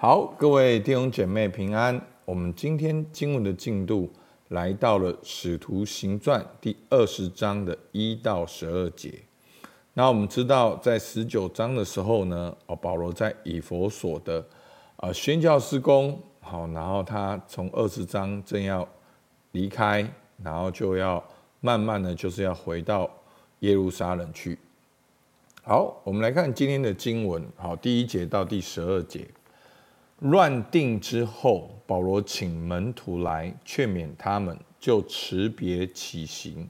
好，各位弟兄姐妹平安。我们今天经文的进度来到了《使徒行传》第二十章的一到十二节。那我们知道，在十九章的时候呢，哦，保罗在以弗所的啊宣教事工，好，然后他从二十章正要离开，然后就要慢慢的就是要回到耶路撒冷去。好，我们来看今天的经文，好，第一节到第十二节。乱定之后，保罗请门徒来劝勉他们，就辞别起行，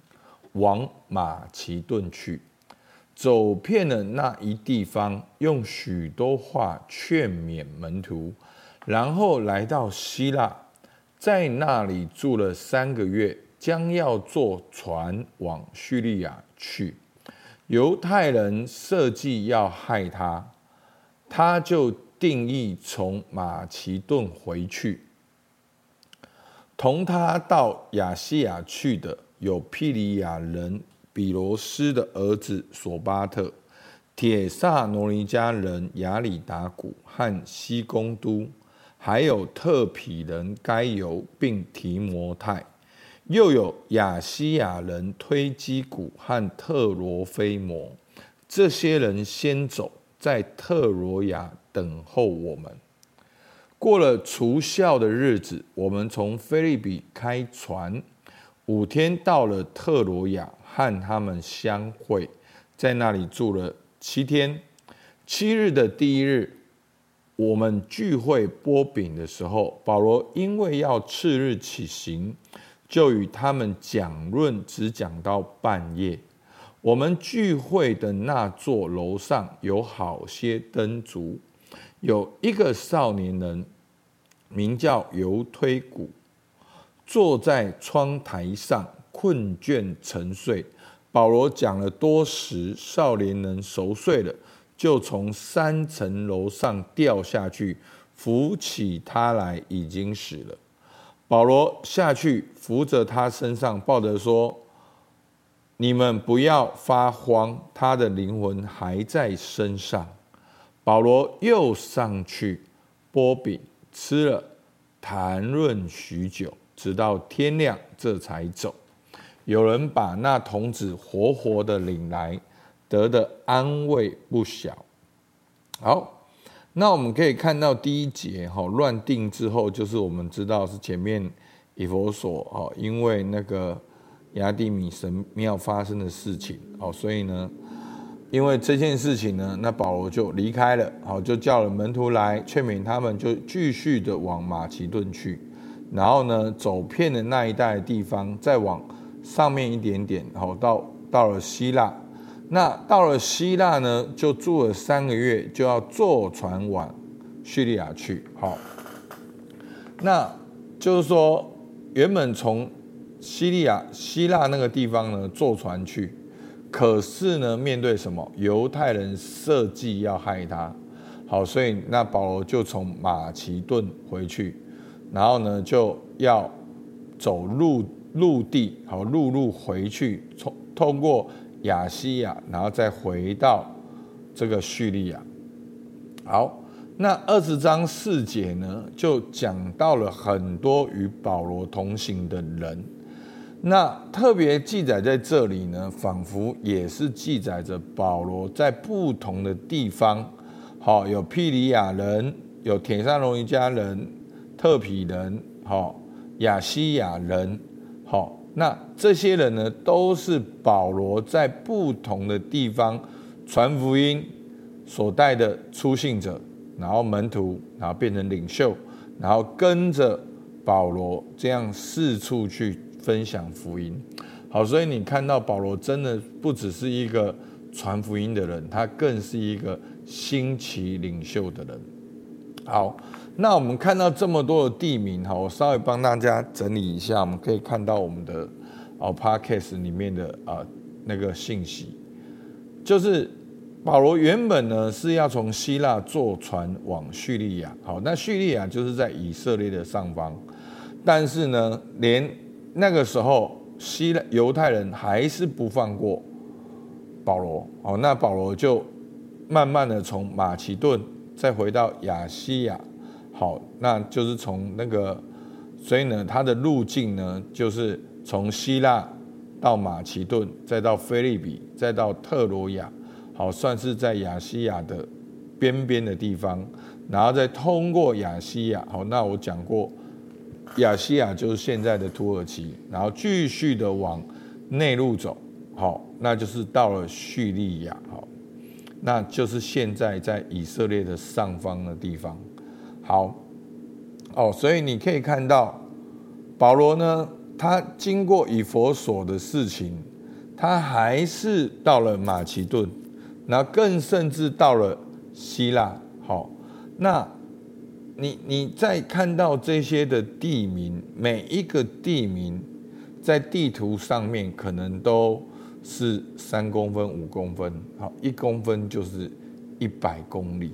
往马其顿去，走遍了那一地方，用许多话劝勉门徒，然后来到希腊，在那里住了三个月，将要坐船往叙利亚去。犹太人设计要害他，他就。定义从马其顿回去，同他到亚细亚去的有庇里亚人比罗斯的儿子索巴特、铁萨罗尼迦人亚里达古和西公都，还有特匹人该犹，并提摩太，又有亚西亚人推基古和特罗菲摩。这些人先走，在特罗亚。等候我们。过了除酵的日子，我们从腓立比开船，五天到了特罗亚，和他们相会，在那里住了七天。七日的第一日，我们聚会擘饼的时候，保罗因为要次日起行，就与他们讲论，只讲到半夜。我们聚会的那座楼上有好些灯烛。有一个少年人，名叫犹推古，坐在窗台上，困倦沉睡。保罗讲了多时，少年人熟睡了，就从三层楼上掉下去，扶起他来，已经死了。保罗下去扶着他身上，抱着说：“你们不要发慌，他的灵魂还在身上。”保罗又上去擘饼吃了，谈论许久，直到天亮，这才走。有人把那童子活活的领来，得的安慰不小。好，那我们可以看到第一节哈，乱定之后，就是我们知道是前面以弗所哈，因为那个亚底米神庙发生的事情。哦，所以呢。因为这件事情呢，那保罗就离开了，好，就叫了门徒来劝勉他们，就继续的往马其顿去，然后呢，走遍了那一带地方，再往上面一点点，好，到到了希腊，那到了希腊呢，就住了三个月，就要坐船往叙利亚去，好，那就是说，原本从希利亚希腊那个地方呢，坐船去。可是呢，面对什么？犹太人设计要害他，好，所以那保罗就从马其顿回去，然后呢，就要走陆陆地，好，陆路回去，从通过亚西亚，然后再回到这个叙利亚。好，那二十章四节呢，就讲到了很多与保罗同行的人。那特别记载在这里呢，仿佛也是记载着保罗在不同的地方，好，有庇里亚人，有铁山龙一家人，特庇人，好，亚西亚人，好，那这些人呢，都是保罗在不同的地方传福音所带的出信者，然后门徒，然后变成领袖，然后跟着保罗这样四处去。分享福音，好，所以你看到保罗真的不只是一个传福音的人，他更是一个新奇领袖的人。好，那我们看到这么多的地名，哈，我稍微帮大家整理一下，我们可以看到我们的哦 Podcast 里面的啊那个信息，就是保罗原本呢是要从希腊坐船往叙利亚，好，那叙利亚就是在以色列的上方，但是呢连那个时候，希腊犹太人还是不放过保罗。哦，那保罗就慢慢的从马其顿再回到亚细亚，好，那就是从那个，所以呢，它的路径呢，就是从希腊到马其顿，再到腓立比，再到特罗亚，好，算是在亚细亚的边边的地方，然后再通过亚细亚，好，那我讲过，亚细亚就是现在的土耳其，然后继续的往内陆走，好，那就是到了叙利亚，好。那就是现在在以色列的上方的地方。好，哦，所以你可以看到保罗呢，他经过以弗所的事情，他还是到了马其顿，那更甚至到了希腊。好，那你你再看到这些的地名，每一个地名在地图上面可能都。是三公分、五公分，好，一公分就是一百公里。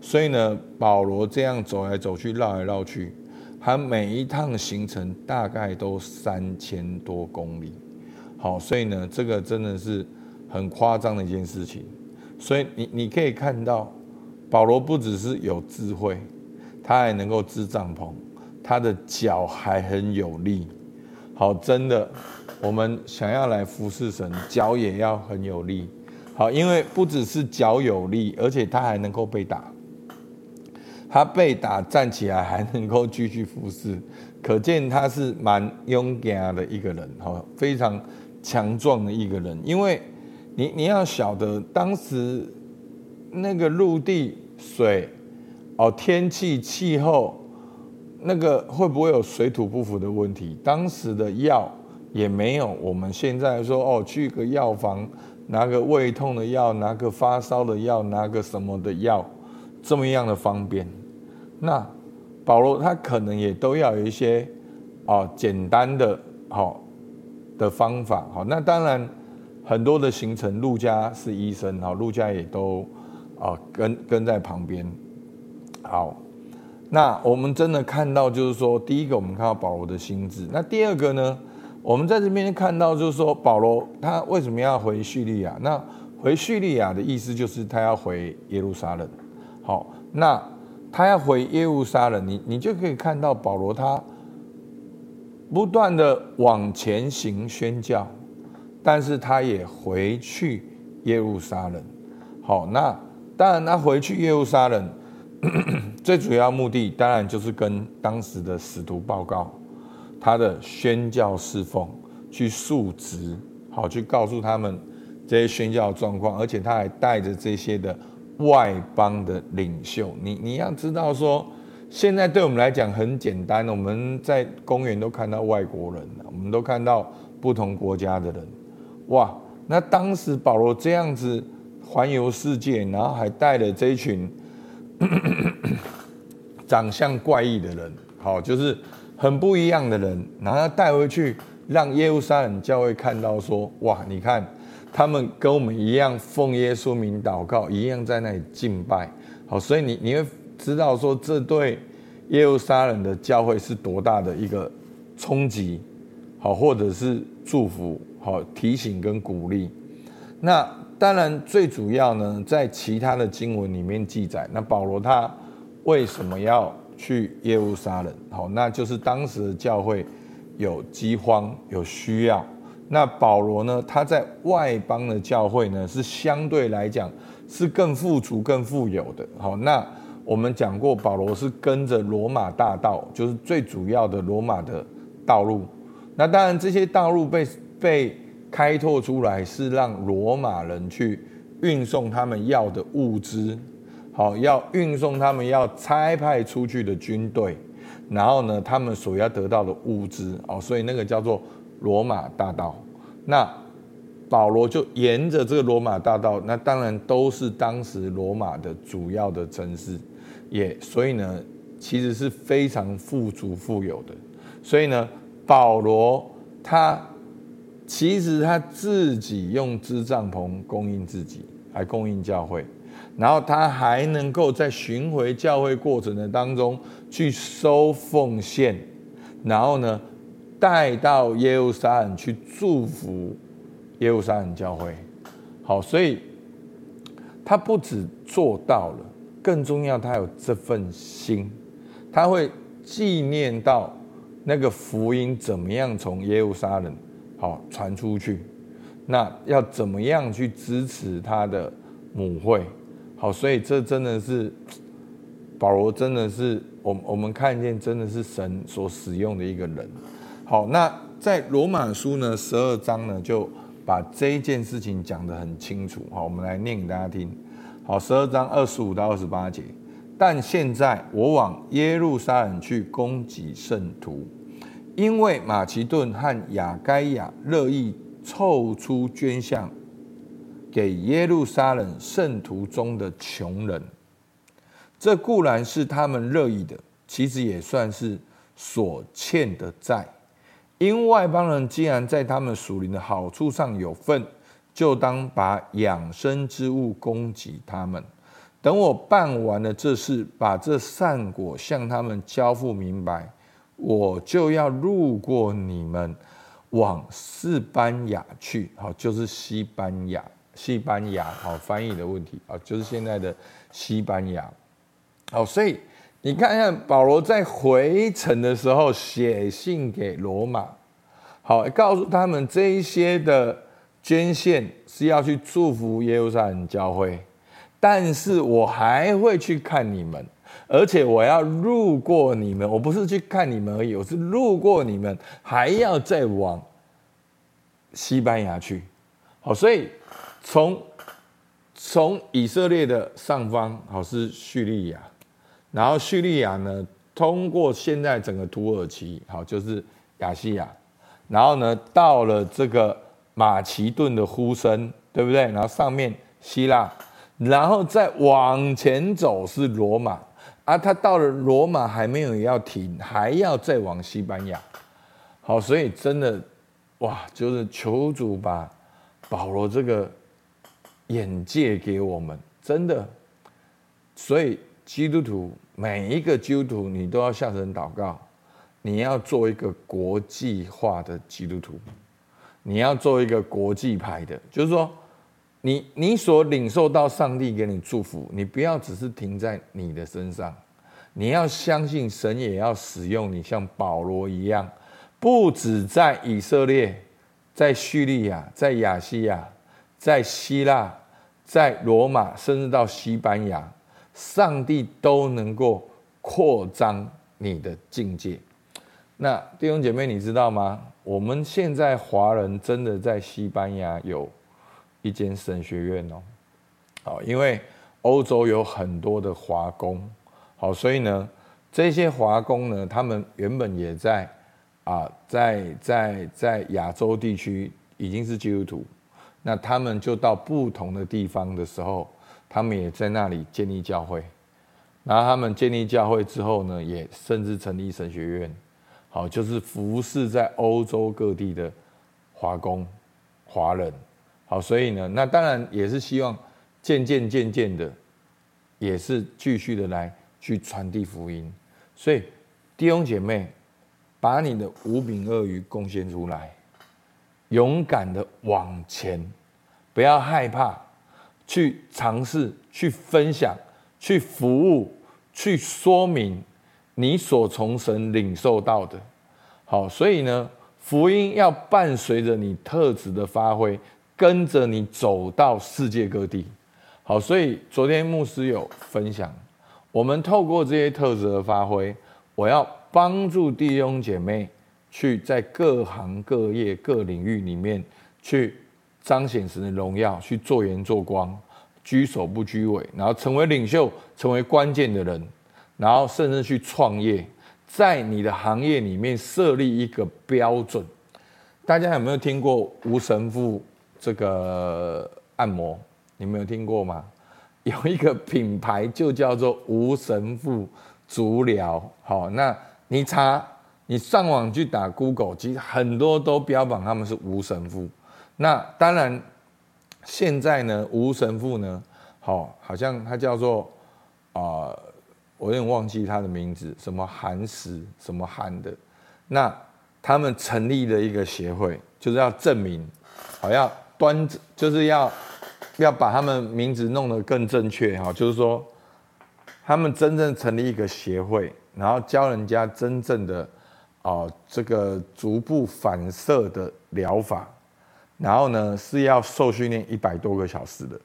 所以呢，保罗这样走来走去、绕来绕去，他每一趟行程大概都三千多公里。好，所以呢，这个真的是很夸张的一件事情。所以你你可以看到，保罗不只是有智慧，他还能够支帐篷，他的脚还很有力。好，真的。我们想要来服侍神，脚也要很有力。好，因为不只是脚有力，而且他还能够被打。他被打站起来还能够继续服侍，可见他是蛮勇敢的一个人，哈，非常强壮的一个人。因为你你要晓得，当时那个陆地水哦，天气气候，那个会不会有水土不服的问题？当时的药。也没有我们现在说哦，去个药房拿个胃痛的药，拿个发烧的药，拿个什么的药，这么样的方便。那保罗他可能也都要有一些哦简单的好的方法。好，那当然很多的行程，陆家是医生，好，陆家也都啊跟跟在旁边。好，那我们真的看到就是说，第一个我们看到保罗的心智，那第二个呢？我们在这边看到，就是说保罗他为什么要回叙利亚？那回叙利亚的意思就是他要回耶路撒冷。好，那他要回耶路撒冷，你你就可以看到保罗他不断的往前行宣教，但是他也回去耶路撒冷。好，那当然他回去耶路撒冷最主要目的，当然就是跟当时的使徒报告。他的宣教侍奉，去述职，好去告诉他们这些宣教状况，而且他还带着这些的外邦的领袖。你你要知道说，现在对我们来讲很简单，我们在公园都看到外国人，我们都看到不同国家的人，哇！那当时保罗这样子环游世界，然后还带了这一群长相怪异的人，好就是。很不一样的人，然后他带回去，让耶路撒冷教会看到说：哇，你看他们跟我们一样奉耶稣名祷告，一样在那里敬拜。好，所以你你会知道说，这对耶路撒冷的教会是多大的一个冲击，好，或者是祝福，好，提醒跟鼓励。那当然最主要呢，在其他的经文里面记载，那保罗他为什么要？去耶路撒冷，好，那就是当时的教会有饥荒，有需要。那保罗呢？他在外邦的教会呢，是相对来讲是更富足、更富有的。好，那我们讲过，保罗是跟着罗马大道，就是最主要的罗马的道路。那当然，这些道路被被开拓出来，是让罗马人去运送他们要的物资。好，要运送他们要差派出去的军队，然后呢，他们所要得到的物资哦，所以那个叫做罗马大道。那保罗就沿着这个罗马大道，那当然都是当时罗马的主要的城市，也所以呢，其实是非常富足富有的。所以呢，保罗他其实他自己用织帐篷供应自己，还供应教会。然后他还能够在巡回教会过程的当中去收奉献，然后呢，带到耶路撒冷去祝福耶路撒冷教会。好，所以他不止做到了，更重要，他有这份心。他会纪念到那个福音怎么样从耶路撒冷好传出去，那要怎么样去支持他的母会，好，所以这真的是保罗，真的是我我们看见真的是神所使用的一个人。好，那在罗马书呢十二章呢就。把这一件事情讲得很清楚，好，我们来念给大家听。好，十二章二十五到二十八节。但现在我往耶路撒冷去供给圣徒，因为马其顿和亚该亚乐意凑出捐项给耶路撒冷圣徒中的穷人。这固然是他们乐意的，其实也算是所欠的债。因外邦人既然在他们属灵的好处上有份，就当把养生之物供给他们。等我办完了这事，把这善果向他们交付明白，我就要路过你们，往西班牙去。好，就是西班牙，西班牙。好，翻译的问题啊，就是现在的西班牙。好，所以。你看看保罗在回程的时候写信给罗马，好，告诉他们这一些的捐献是要去祝福耶路撒冷教会，但是我还会去看你们，而且我要路过你们，我不是去看你们而已，我是路过你们，还要再往西班牙去。好，所以从从以色列的上方，好，是叙利亚。然后叙利亚呢，通过现在整个土耳其，好，就是亚细亚，然后呢，到了这个马其顿的呼声，对不对？然后上面希腊，然后再往前走是罗马，啊，他到了罗马还没有要停，还要再往西班牙，好，所以真的，哇，就是求主把保罗这个眼界给我们，真的，所以基督徒。每一个基督徒，你都要向神祷告，你要做一个国际化的基督徒，你要做一个国际派的，就是说，你你所领受到上帝给你祝福，你不要只是停在你的身上，你要相信神也要使用你，像保罗一样，不止在以色列，在叙利亚，在亚细亚，在希腊，在罗马，甚至到西班牙。上帝都能够扩张你的境界。那弟兄姐妹，你知道吗？我们现在华人真的在西班牙有一间神学院哦。好，因为欧洲有很多的华工，好，所以呢，这些华工呢，他们原本也在啊，在在在亚洲地区已经是基督徒，那他们就到不同的地方的时候。他们也在那里建立教会，然后他们建立教会之后呢，也甚至成立神学院，好，就是服侍在欧洲各地的华工、华人，好，所以呢，那当然也是希望渐渐渐渐的，也是继续的来去传递福音。所以弟兄姐妹，把你的五柄鳄鱼贡献出来，勇敢的往前，不要害怕。去尝试，去分享，去服务，去说明你所从神领受到的。好，所以呢，福音要伴随着你特质的发挥，跟着你走到世界各地。好，所以昨天牧师有分享，我们透过这些特质的发挥，我要帮助弟兄姐妹去在各行各业各领域里面去。彰显神的荣耀，去做盐做光，居首不居尾，然后成为领袖，成为关键的人，然后甚至去创业，在你的行业里面设立一个标准。大家有没有听过吴神父这个按摩？你们有听过吗？有一个品牌就叫做吴神父足疗。好，那你查，你上网去打 Google，其实很多都标榜他们是无神父。那当然，现在呢，无神父呢，好，好像他叫做啊、我有点忘记他的名字，什么韩石，什么韩的。那他们成立了一个协会，就是要证明，好要端，就是要要把他们名字弄得更正确哈，就是说他们真正成立一个协会，然后教人家真正的哦这个足部反射的疗法，然后呢是要受训练一百多个小时的。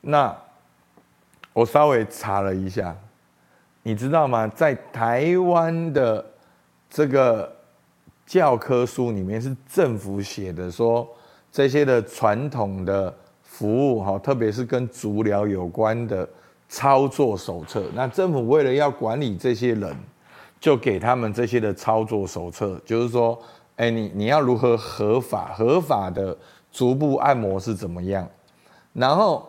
那我稍微查了一下，你知道吗？在台湾的这个教科书里面是政府写的，说这些的传统的服务哈，特别是跟足疗有关的。操作手册，那政府为了要管理这些人，就给他们这些的操作手册，就是说，哎，你你要如何合法合法的足部按摩是怎么样？然后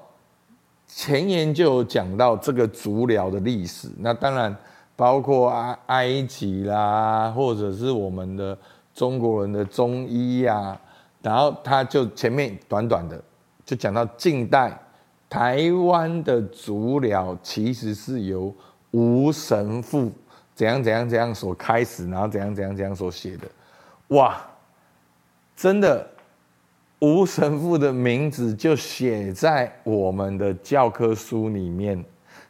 前言就有讲到这个足疗的历史，那当然包括埃埃及啦，或者是我们的中国人的中医呀、啊，然后他就前面短短的就讲到近代。台湾的足疗其实是由吴神父怎样怎样怎样所开始，然后怎样怎样怎样所写的，哇，真的，吴神父的名字就写在我们的教科书里面，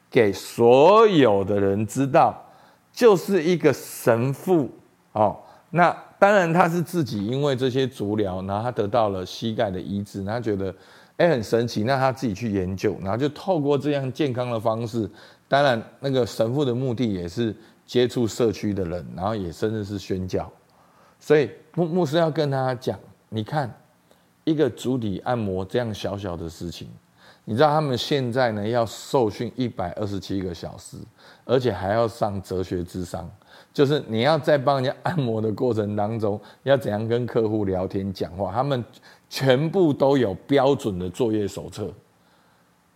给所有的人知道，就是一个神父哦。那当然他是自己因为这些足疗，然后他得到了膝盖的医治，他觉得。哎，很神奇，那他自己去研究，然后就透过这样健康的方式，当然那个神父的目的也是接触社区的人，然后也甚至是宣教，所以牧牧师要跟他讲，你看一个足底按摩这样小小的事情，你知道他们现在呢要受训一百二十七个小时，而且还要上哲学智商，就是你要在帮人家按摩的过程当中，要怎样跟客户聊天讲话，他们。全部都有标准的作业手册。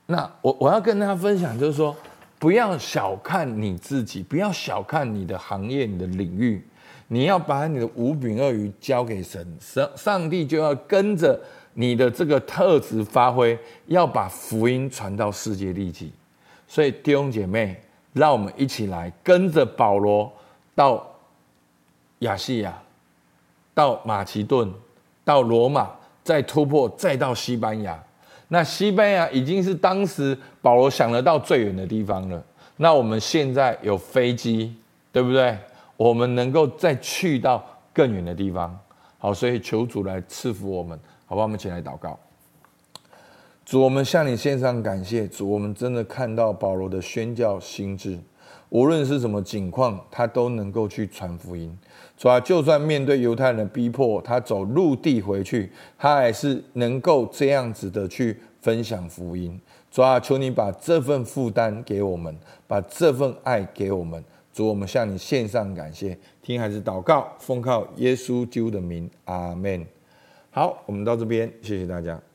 那我我要跟大家分享，就是说，不要小看你自己，不要小看你的行业、你的领域，你要把你的五饼二鱼交给神，上上帝就要跟着你的这个特质发挥，要把福音传到世界地极。所以弟兄姐妹，让我们一起来跟着保罗到亚细亚，到马其顿，到罗马。再突破，再到西班牙，那西班牙已经是当时保罗想得到最远的地方了。那我们现在有飞机，对不对？我们能够再去到更远的地方。好，所以求主来赐福我们，好不好？我们一起来祷告。主，我们向你献上感谢。主，我们真的看到保罗的宣教心智。无论是什么境况，他都能够去传福音。主啊，就算面对犹太人的逼迫，他走陆地回去，他还是能够这样子的去分享福音。主啊，求你把这份负担给我们，把这份爱给我们。主，我们向你献上感谢。听孩子祷告，奉靠耶稣基督的名，阿门。好，我们到这边，谢谢大家。